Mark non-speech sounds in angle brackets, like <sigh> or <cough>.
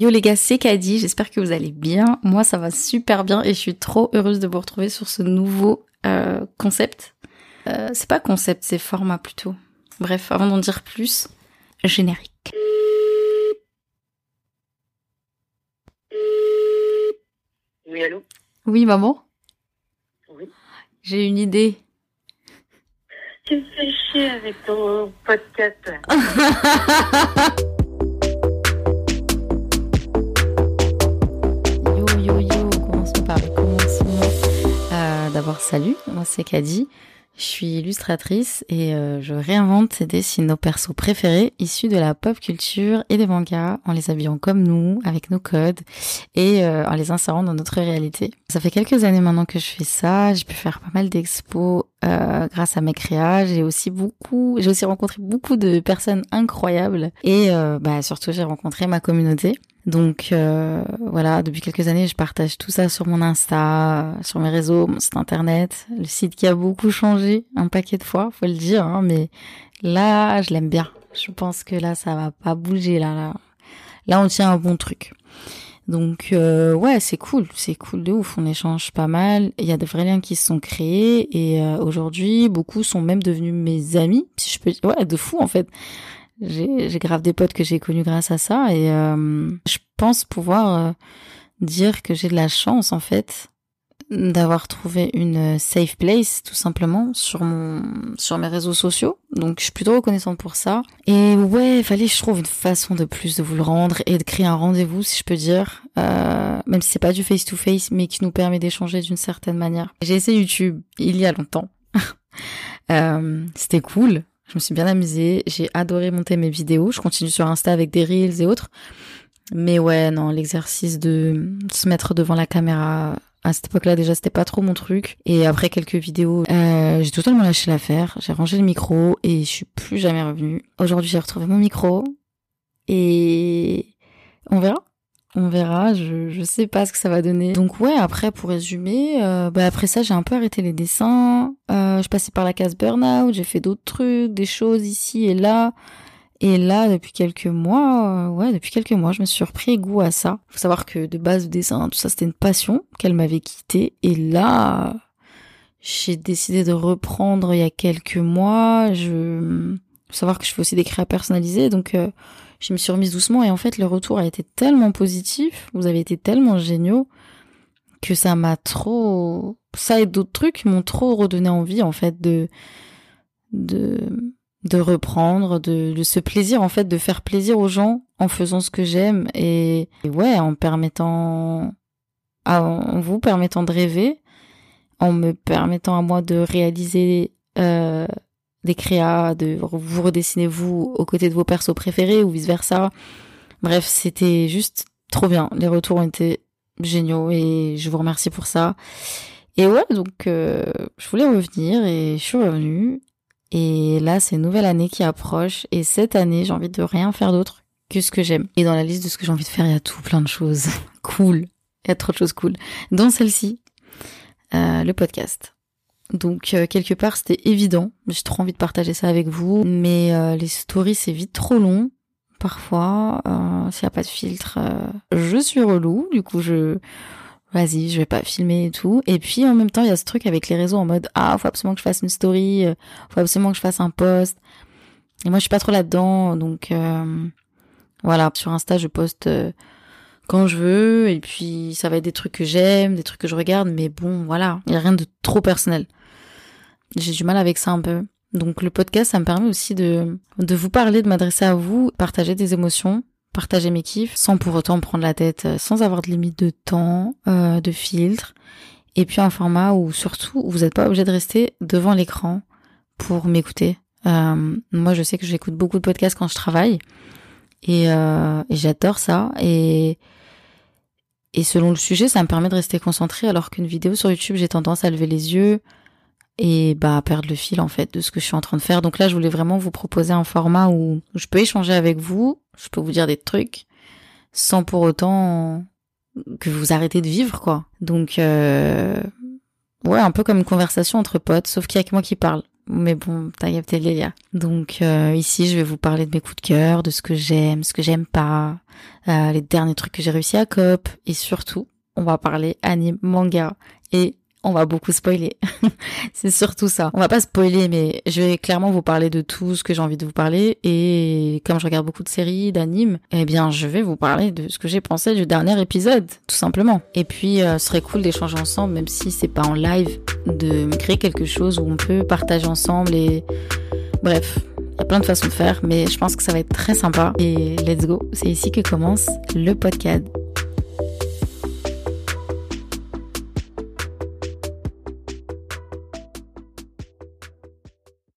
Yo les gars, c'est Kadi, j'espère que vous allez bien. Moi ça va super bien et je suis trop heureuse de vous retrouver sur ce nouveau euh, concept. Euh, c'est pas concept, c'est format plutôt. Bref, avant d'en dire plus, générique. Oui, allô? Oui maman? Oui. J'ai une idée. Tu me fais chier avec ton podcast. <laughs> Salut, moi c'est Kadi. Je suis illustratrice et euh, je réinvente des nos persos préférés issus de la pop culture et des mangas en les habillant comme nous, avec nos codes et euh, en les insérant dans notre réalité. Ça fait quelques années maintenant que je fais ça. J'ai pu faire pas mal d'expos euh, grâce à mes créas. J'ai aussi beaucoup, j'ai aussi rencontré beaucoup de personnes incroyables et bah, surtout j'ai rencontré ma communauté. Donc euh, voilà, depuis quelques années, je partage tout ça sur mon Insta, sur mes réseaux, mon site internet, le site qui a beaucoup changé un paquet de fois, faut le dire, hein, mais là, je l'aime bien. Je pense que là, ça va pas bouger là. Là, là on tient un bon truc. Donc euh, ouais, c'est cool, c'est cool de ouf. On échange pas mal. Il y a de vrais liens qui se sont créés et euh, aujourd'hui, beaucoup sont même devenus mes amis. Si je peux, ouais, de fou en fait. J'ai grave des potes que j'ai connus grâce à ça et euh, je pense pouvoir euh, dire que j'ai de la chance en fait d'avoir trouvé une safe place tout simplement sur mon sur mes réseaux sociaux. Donc je suis plutôt reconnaissante pour ça. Et ouais, fallait je trouve une façon de plus de vous le rendre et de créer un rendez-vous si je peux dire, euh, même si c'est pas du face to face mais qui nous permet d'échanger d'une certaine manière. J'ai essayé YouTube il y a longtemps. <laughs> Euh, c'était cool. Je me suis bien amusée. J'ai adoré monter mes vidéos. Je continue sur Insta avec des reels et autres. Mais ouais, non, l'exercice de se mettre devant la caméra, à cette époque-là, déjà, c'était pas trop mon truc. Et après quelques vidéos, euh, j'ai totalement lâché l'affaire. J'ai rangé le micro et je suis plus jamais revenue. Aujourd'hui, j'ai retrouvé mon micro et on verra. On verra, je, je sais pas ce que ça va donner. Donc ouais, après pour résumer, euh, bah après ça j'ai un peu arrêté les dessins. Euh, je passais par la case burnout, j'ai fait d'autres trucs, des choses ici et là. Et là, depuis quelques mois, euh, ouais, depuis quelques mois, je me suis repris goût à ça. Faut savoir que de base, le dessin, tout ça, c'était une passion qu'elle m'avait quittée. Et là, j'ai décidé de reprendre il y a quelques mois. Je, faut savoir que je fais aussi des créas personnalisées, donc euh, je me suis remise doucement. Et en fait, le retour a été tellement positif. Vous avez été tellement géniaux que ça m'a trop, ça et d'autres trucs m'ont trop redonné envie, en fait, de, de, de reprendre, de, de ce plaisir en fait, de faire plaisir aux gens en faisant ce que j'aime et, ouais, en permettant, à- en vous permettant de rêver, en me permettant à moi de réaliser euh, des créas, de vous redessiner vous aux côtés de vos persos préférés ou vice versa. Bref, c'était juste trop bien. Les retours ont été géniaux et je vous remercie pour ça. Et ouais, donc euh, je voulais revenir et je suis revenue et là, c'est une nouvelle année qui approche. Et cette année, j'ai envie de rien faire d'autre que ce que j'aime. Et dans la liste de ce que j'ai envie de faire, il y a tout plein de choses <laughs> cool. Il y a trop de choses cool. Dont celle-ci, euh, le podcast. Donc, euh, quelque part, c'était évident. J'ai trop envie de partager ça avec vous. Mais euh, les stories, c'est vite trop long. Parfois, euh, s'il n'y a pas de filtre, euh, je suis relou. Du coup, je vas-y, je vais pas filmer et tout. Et puis en même temps, il y a ce truc avec les réseaux en mode ah, faut absolument que je fasse une story, euh, faut absolument que je fasse un post. Et moi, je suis pas trop là-dedans, donc euh, voilà. Sur Insta, je poste quand je veux, et puis ça va être des trucs que j'aime, des trucs que je regarde, mais bon, voilà, il y a rien de trop personnel. J'ai du mal avec ça un peu. Donc le podcast, ça me permet aussi de de vous parler, de m'adresser à vous, partager des émotions partager mes kiffs sans pour autant me prendre la tête, euh, sans avoir de limite de temps, euh, de filtre. Et puis un format où surtout vous n'êtes pas obligé de rester devant l'écran pour m'écouter. Euh, moi, je sais que j'écoute beaucoup de podcasts quand je travaille et, euh, et j'adore ça. Et et selon le sujet, ça me permet de rester concentré, alors qu'une vidéo sur YouTube, j'ai tendance à lever les yeux et bah perdre le fil en fait de ce que je suis en train de faire. Donc là, je voulais vraiment vous proposer un format où je peux échanger avec vous, je peux vous dire des trucs sans pour autant que vous arrêtez de vivre quoi. Donc euh, ouais, un peu comme une conversation entre potes, sauf qu'il y a que moi qui parle. Mais bon, t'as capté le délire. Donc euh, ici, je vais vous parler de mes coups de cœur, de ce que j'aime, ce que j'aime pas, euh, les derniers trucs que j'ai réussi à cop, et surtout, on va parler anime, manga et on va beaucoup spoiler. <laughs> c'est surtout ça. On va pas spoiler, mais je vais clairement vous parler de tout ce que j'ai envie de vous parler. Et comme je regarde beaucoup de séries, d'animes, eh bien, je vais vous parler de ce que j'ai pensé du dernier épisode, tout simplement. Et puis, euh, ce serait cool d'échanger ensemble, même si c'est pas en live, de créer quelque chose où on peut partager ensemble et, bref. Il y a plein de façons de faire, mais je pense que ça va être très sympa. Et let's go, c'est ici que commence le podcast.